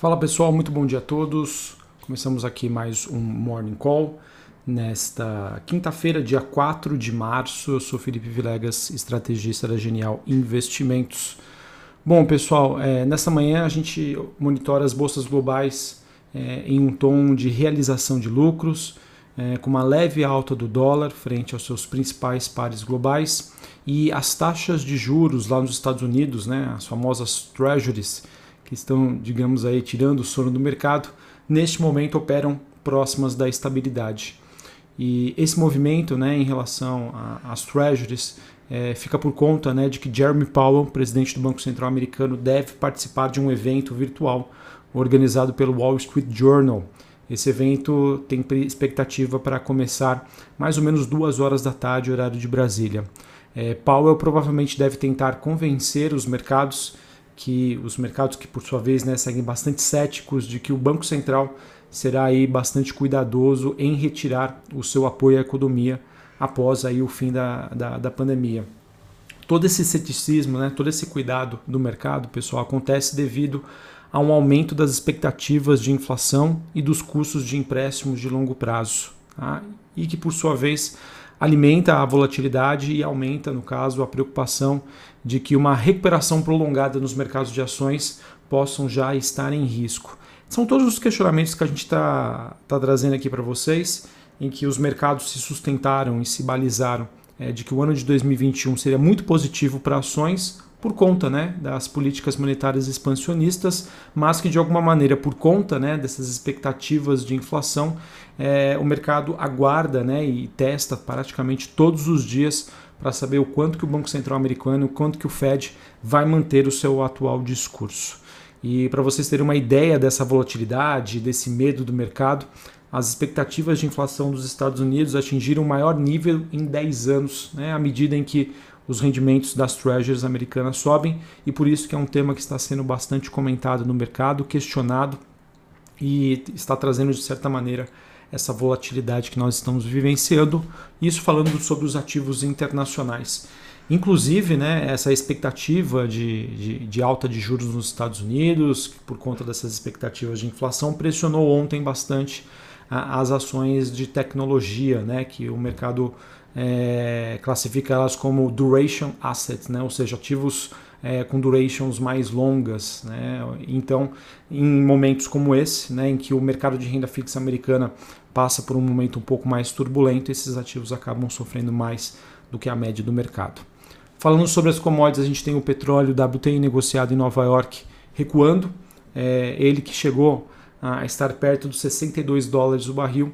Fala pessoal, muito bom dia a todos. Começamos aqui mais um Morning Call nesta quinta-feira, dia 4 de março. Eu sou Felipe Vilegas, estrategista da Genial Investimentos. Bom, pessoal, é, nesta manhã a gente monitora as bolsas globais é, em um tom de realização de lucros, é, com uma leve alta do dólar frente aos seus principais pares globais e as taxas de juros lá nos Estados Unidos, né, as famosas treasuries, que estão, digamos aí, tirando o sono do mercado, neste momento operam próximas da estabilidade. E esse movimento né, em relação às treasuries é, fica por conta né, de que Jeremy Powell, presidente do Banco Central americano, deve participar de um evento virtual organizado pelo Wall Street Journal. Esse evento tem expectativa para começar mais ou menos duas horas da tarde, horário de Brasília. É, Powell provavelmente deve tentar convencer os mercados que os mercados que por sua vez né, seguem bastante céticos de que o Banco Central será aí bastante cuidadoso em retirar o seu apoio à economia após aí o fim da, da, da pandemia. Todo esse ceticismo, né, todo esse cuidado do mercado, pessoal, acontece devido a um aumento das expectativas de inflação e dos custos de empréstimos de longo prazo, tá? e que por sua vez alimenta a volatilidade e aumenta, no caso, a preocupação de que uma recuperação prolongada nos mercados de ações possam já estar em risco. São todos os questionamentos que a gente está tá trazendo aqui para vocês, em que os mercados se sustentaram e se balizaram é, de que o ano de 2021 seria muito positivo para ações, por conta né, das políticas monetárias expansionistas, mas que de alguma maneira, por conta né, dessas expectativas de inflação, é, o mercado aguarda né, e testa praticamente todos os dias para saber o quanto que o Banco Central americano, o quanto que o Fed vai manter o seu atual discurso. E para vocês terem uma ideia dessa volatilidade, desse medo do mercado, as expectativas de inflação dos Estados Unidos atingiram o maior nível em 10 anos, né, à medida em que os rendimentos das treasuries americanas sobem e por isso que é um tema que está sendo bastante comentado no mercado, questionado e está trazendo de certa maneira essa volatilidade que nós estamos vivenciando, isso falando sobre os ativos internacionais. Inclusive, né, essa expectativa de, de, de, alta de juros nos Estados Unidos, por conta dessas expectativas de inflação, pressionou ontem bastante as ações de tecnologia, né, que o mercado é, classifica elas como duration assets, né? ou seja, ativos é, com durations mais longas. Né? Então, em momentos como esse, né, em que o mercado de renda fixa americana passa por um momento um pouco mais turbulento, esses ativos acabam sofrendo mais do que a média do mercado. Falando sobre as commodities, a gente tem o petróleo WTI negociado em Nova York recuando, é, ele que chegou a estar perto dos 62 dólares o barril,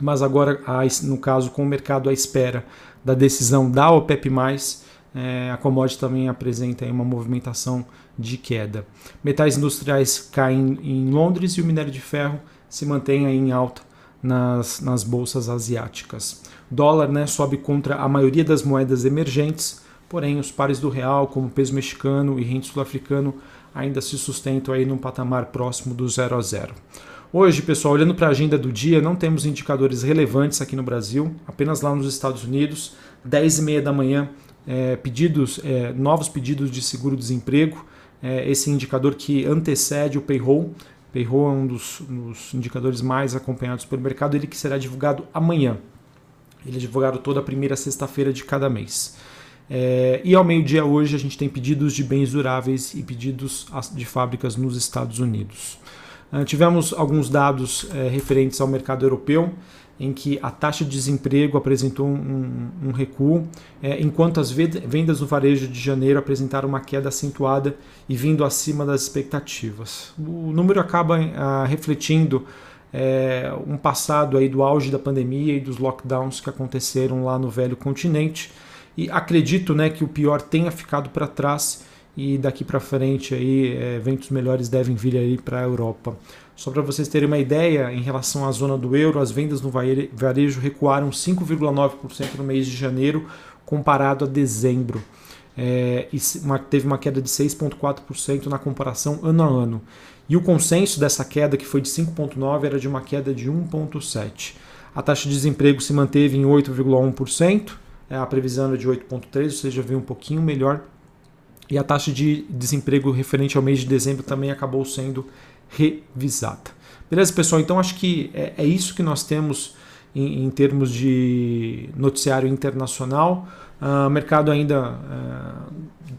mas agora, no caso, com o mercado à espera da decisão da OPEP+, é, a commodity também apresenta uma movimentação de queda. Metais industriais caem em Londres e o minério de ferro se mantém em alta nas, nas bolsas asiáticas. Dólar né, sobe contra a maioria das moedas emergentes, porém os pares do real, como peso mexicano e rente sul-africano, ainda se sustentam aí num patamar próximo do 0 a 0. Hoje, pessoal, olhando para a agenda do dia, não temos indicadores relevantes aqui no Brasil, apenas lá nos Estados Unidos, 10 e meia da manhã, é, pedidos, é, novos pedidos de seguro-desemprego, é, esse indicador que antecede o payroll. Payroll é um dos, dos, indicadores mais acompanhados pelo mercado, ele que será divulgado amanhã. Ele é divulgado toda a primeira sexta-feira de cada mês. É, e ao meio-dia hoje a gente tem pedidos de bens duráveis e pedidos de fábricas nos Estados Unidos. Uh, tivemos alguns dados uh, referentes ao mercado europeu, em que a taxa de desemprego apresentou um, um recuo, uh, enquanto as vendas no varejo de janeiro apresentaram uma queda acentuada e vindo acima das expectativas. O número acaba refletindo um passado aí do auge da pandemia e dos lockdowns que aconteceram lá no velho continente. E acredito né, que o pior tenha ficado para trás e daqui para frente aí é, eventos melhores devem vir aí para a Europa. Só para vocês terem uma ideia, em relação à zona do euro, as vendas no varejo recuaram 5,9% no mês de janeiro comparado a dezembro. É, e uma, teve uma queda de 6,4% na comparação ano a ano. E o consenso dessa queda, que foi de 5,9%, era de uma queda de 1,7%. A taxa de desemprego se manteve em 8,1%, é, a previsão era de 8,3%, ou seja, veio um pouquinho melhor e a taxa de desemprego referente ao mês de dezembro também acabou sendo revisada. Beleza, pessoal? Então acho que é, é isso que nós temos em, em termos de noticiário internacional. Uh, mercado ainda, uh,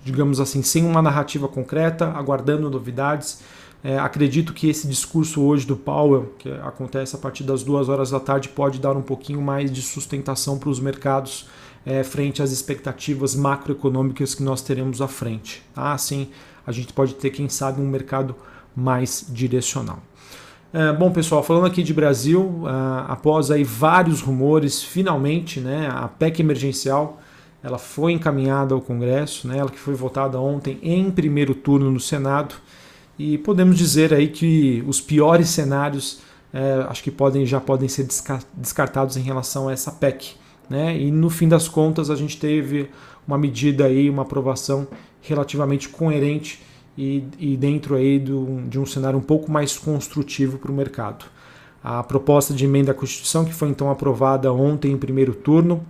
digamos assim, sem uma narrativa concreta, aguardando novidades. É, acredito que esse discurso hoje do Powell, que acontece a partir das duas horas da tarde, pode dar um pouquinho mais de sustentação para os mercados é, frente às expectativas macroeconômicas que nós teremos à frente. Tá? Assim, a gente pode ter, quem sabe, um mercado mais direcional. É, bom, pessoal, falando aqui de Brasil, é, após aí vários rumores, finalmente, né, a PEC emergencial ela foi encaminhada ao Congresso, né, ela que foi votada ontem em primeiro turno no Senado, e podemos dizer aí que os piores cenários é, acho que podem, já podem ser descartados em relação a essa PEC. Né? E no fim das contas a gente teve uma medida aí, uma aprovação relativamente coerente e, e dentro aí do, de um cenário um pouco mais construtivo para o mercado. A proposta de emenda à Constituição, que foi então aprovada ontem em primeiro turno,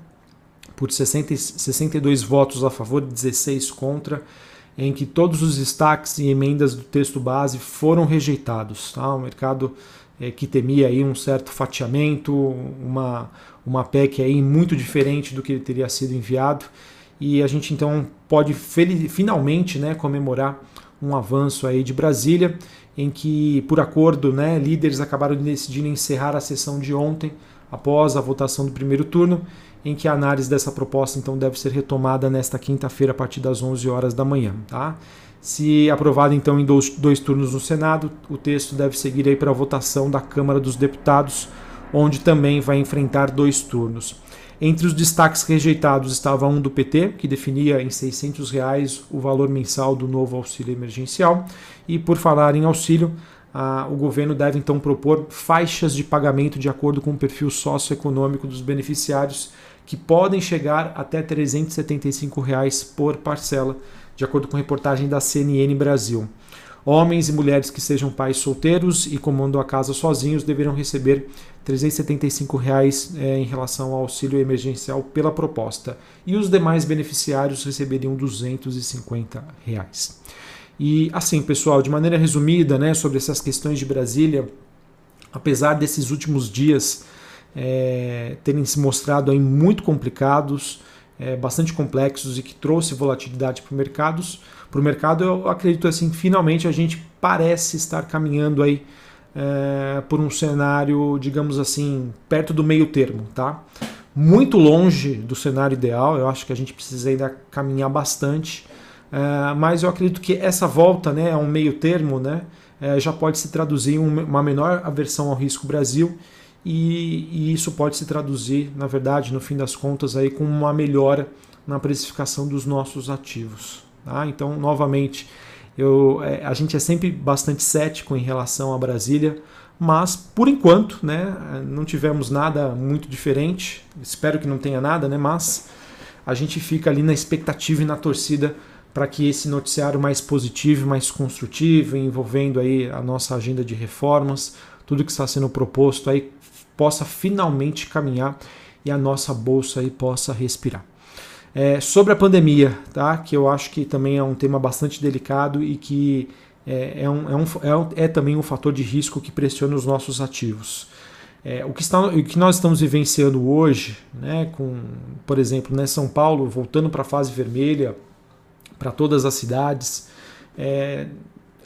por 60, 62 votos a favor e 16 contra, em que todos os destaques e emendas do texto base foram rejeitados. Tá? O mercado é, que temia aí um certo fatiamento, uma, uma PEC aí muito diferente do que teria sido enviado, e a gente então pode finalmente né, comemorar um avanço aí de Brasília, em que, por acordo, né, líderes acabaram decidindo encerrar a sessão de ontem, após a votação do primeiro turno, em que a análise dessa proposta então deve ser retomada nesta quinta-feira a partir das 11 horas da manhã. Tá? Se aprovado então em dois, dois turnos no Senado, o texto deve seguir aí para a votação da Câmara dos Deputados, onde também vai enfrentar dois turnos. Entre os destaques rejeitados estava um do PT, que definia em 600 reais o valor mensal do novo auxílio emergencial. E por falar em auxílio, o governo deve então propor faixas de pagamento de acordo com o perfil socioeconômico dos beneficiários, que podem chegar até 375 reais por parcela, de acordo com reportagem da CNN Brasil. Homens e mulheres que sejam pais solteiros e comandam a casa sozinhos deverão receber 375 reais, é, em relação ao auxílio emergencial pela proposta. E os demais beneficiários receberiam 250 reais. E assim, pessoal, de maneira resumida, né, sobre essas questões de Brasília, apesar desses últimos dias é, terem se mostrado aí muito complicados, é, bastante complexos e que trouxe volatilidade para mercados, para o mercado, eu acredito assim, finalmente a gente parece estar caminhando aí é, por um cenário, digamos assim, perto do meio termo, tá? Muito longe do cenário ideal, eu acho que a gente precisa ainda caminhar bastante, é, mas eu acredito que essa volta né, a um meio termo né, é, já pode se traduzir em uma menor aversão ao risco Brasil e, e, isso pode se traduzir, na verdade, no fim das contas, aí, com uma melhora na precificação dos nossos ativos. Tá? Então, novamente, eu, é, a gente é sempre bastante cético em relação a Brasília, mas por enquanto né, não tivemos nada muito diferente. Espero que não tenha nada, né, mas a gente fica ali na expectativa e na torcida para que esse noticiário mais positivo, mais construtivo, envolvendo aí a nossa agenda de reformas, tudo que está sendo proposto aí possa finalmente caminhar e a nossa bolsa aí possa respirar. É, sobre a pandemia, tá? que eu acho que também é um tema bastante delicado e que é, é, um, é, um, é, é também um fator de risco que pressiona os nossos ativos. É, o, que está, o que nós estamos vivenciando hoje, né, com, por exemplo, né, São Paulo voltando para a fase vermelha, para todas as cidades, é,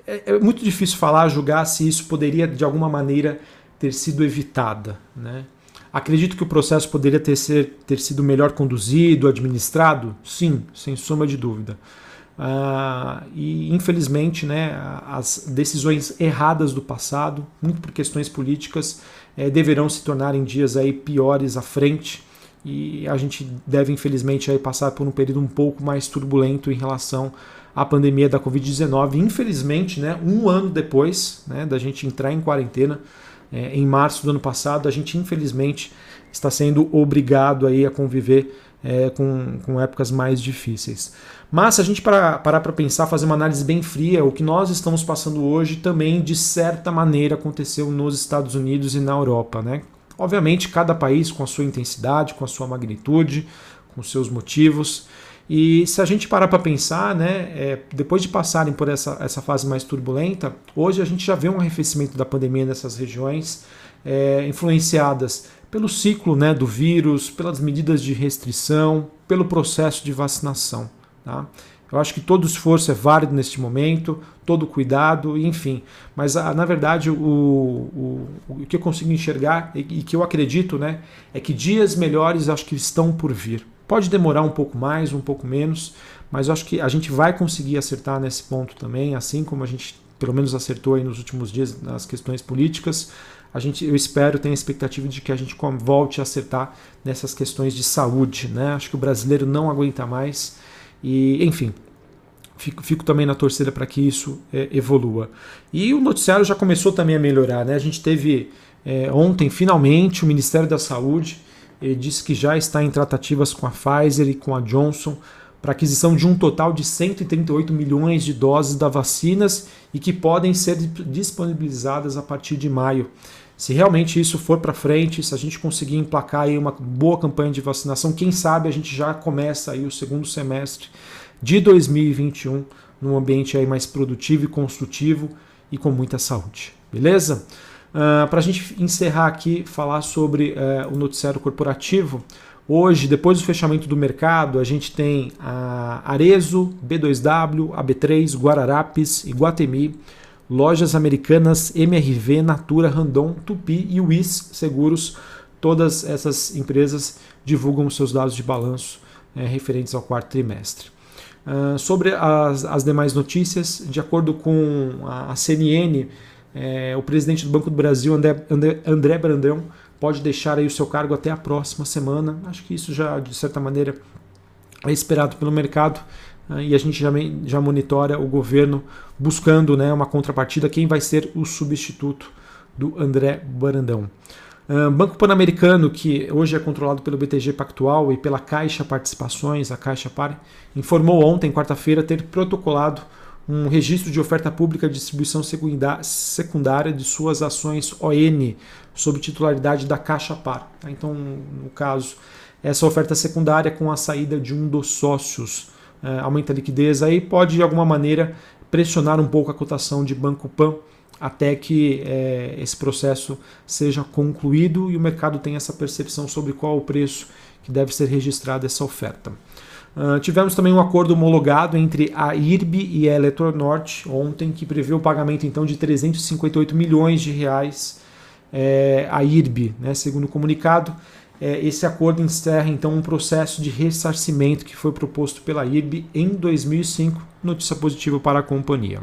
é, é, muito difícil falar, julgar se isso poderia de alguma maneira ter sido evitada. Né? Acredito que o processo poderia ter, ser, ter sido melhor conduzido, administrado? Sim, sem sombra de dúvida. Uh, e infelizmente né, as decisões erradas do passado, muito por questões políticas, eh, deverão se tornar em dias aí piores à frente e a gente deve infelizmente aí passar por um período um pouco mais turbulento em relação à pandemia da Covid-19. Infelizmente, né, um ano depois né, da gente entrar em quarentena, é, em março do ano passado, a gente infelizmente está sendo obrigado aí a conviver é, com, com épocas mais difíceis. Mas se a gente parar para pensar, fazer uma análise bem fria, o que nós estamos passando hoje também, de certa maneira, aconteceu nos Estados Unidos e na Europa. Né? Obviamente, cada país com a sua intensidade, com a sua magnitude, com seus motivos. E se a gente parar para pensar, né, é, depois de passarem por essa, essa fase mais turbulenta, hoje a gente já vê um arrefecimento da pandemia nessas regiões, é, influenciadas pelo ciclo né, do vírus, pelas medidas de restrição, pelo processo de vacinação. Tá? Eu acho que todo esforço é válido neste momento, todo cuidado, enfim. Mas ah, na verdade o, o, o que eu consigo enxergar e, e que eu acredito né, é que dias melhores acho que estão por vir. Pode demorar um pouco mais, um pouco menos, mas acho que a gente vai conseguir acertar nesse ponto também, assim como a gente pelo menos acertou aí nos últimos dias nas questões políticas. A gente, eu espero, tenho a expectativa de que a gente volte a acertar nessas questões de saúde. Né? Acho que o brasileiro não aguenta mais. E, enfim, fico, fico também na torcida para que isso é, evolua. E o noticiário já começou também a melhorar. Né? A gente teve é, ontem, finalmente, o Ministério da Saúde ele disse que já está em tratativas com a Pfizer e com a Johnson para aquisição de um total de 138 milhões de doses da vacinas e que podem ser disponibilizadas a partir de maio. Se realmente isso for para frente, se a gente conseguir emplacar aí uma boa campanha de vacinação, quem sabe a gente já começa aí o segundo semestre de 2021 num ambiente aí mais produtivo e construtivo e com muita saúde. Beleza? Uh, ah, Para a gente encerrar aqui, falar sobre uh, o noticiário corporativo. Hoje, depois do fechamento do mercado, a gente tem a Arezo, B2W, AB3, Guararapes, Iguatemi, Lojas Americanas, MRV, Natura, Randon, Tupi e WIS Seguros. Todas essas empresas divulgam seus dados de balanço é, referentes ao quarto trimestre. Uh, sobre as, as, demais notícias, de acordo com a, a CNN, é, o presidente do Banco do Brasil, André, André, André Brandão, pode deixar aí o seu cargo até a próxima semana. Acho que isso já, de certa maneira, é esperado pelo mercado e a gente já, já monitora o governo buscando né, uma contrapartida, quem vai ser o substituto do André Brandão. Uh, Banco Pan-Americano, que hoje é controlado pelo BTG Pactual e pela Caixa Participações, a Caixa Par, informou ontem, quarta-feira, ter protocolado um registro de oferta pública de distribuição secundária de suas ações ON sob titularidade da Caixa Par. Tá? Então, no caso, essa oferta secundária com a saída de um dos sócios aumenta a liquidez aí pode de alguma maneira pressionar um pouco a cotação de Banco Pan até que é, esse processo seja concluído e o mercado tenha essa percepção sobre qual o preço que deve ser registrado essa oferta. Uh, tivemos também um acordo homologado entre a IRB e a Eletronorte ontem, que prevê o pagamento então de 358 milhões de reais é, à IRB, né, segundo o comunicado. É, esse acordo encerra então um processo de ressarcimento que foi proposto pela IRB em 2005, notícia positiva para a companhia.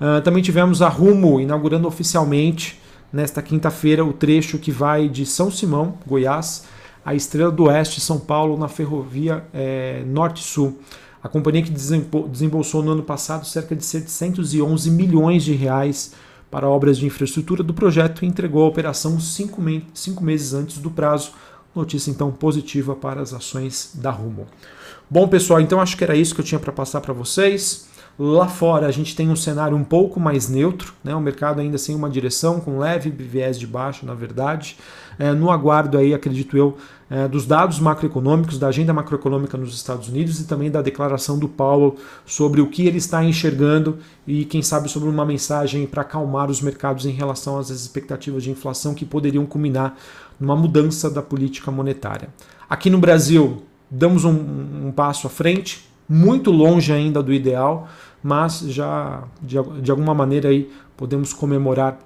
Uh, também tivemos a Rumo inaugurando oficialmente nesta quinta-feira o trecho que vai de São Simão, Goiás, a Estrela do Oeste, São Paulo, na ferrovia é, Norte-Sul. A companhia que desembolsou no ano passado cerca de 711 milhões de reais para obras de infraestrutura do projeto entregou a operação cinco, me cinco meses antes do prazo. Notícia então positiva para as ações da Rumo. Bom, pessoal, então acho que era isso que eu tinha para passar para vocês. Lá fora a gente tem um cenário um pouco mais neutro, né? o mercado ainda sem uma direção, com leve viés de baixo, na verdade. É, no aguardo aí, acredito eu, é, dos dados macroeconômicos, da agenda macroeconômica nos Estados Unidos e também da declaração do Powell sobre o que ele está enxergando e, quem sabe, sobre uma mensagem para acalmar os mercados em relação às expectativas de inflação que poderiam culminar numa mudança da política monetária. Aqui no Brasil, damos um, um passo à frente, muito longe ainda do ideal, mas já de, de alguma maneira aí podemos comemorar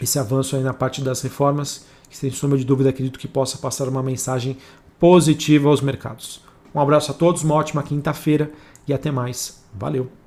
esse avanço aí na parte das reformas sem sombra de dúvida acredito que possa passar uma mensagem positiva aos mercados. Um abraço a todos, uma ótima quinta-feira e até mais. Valeu!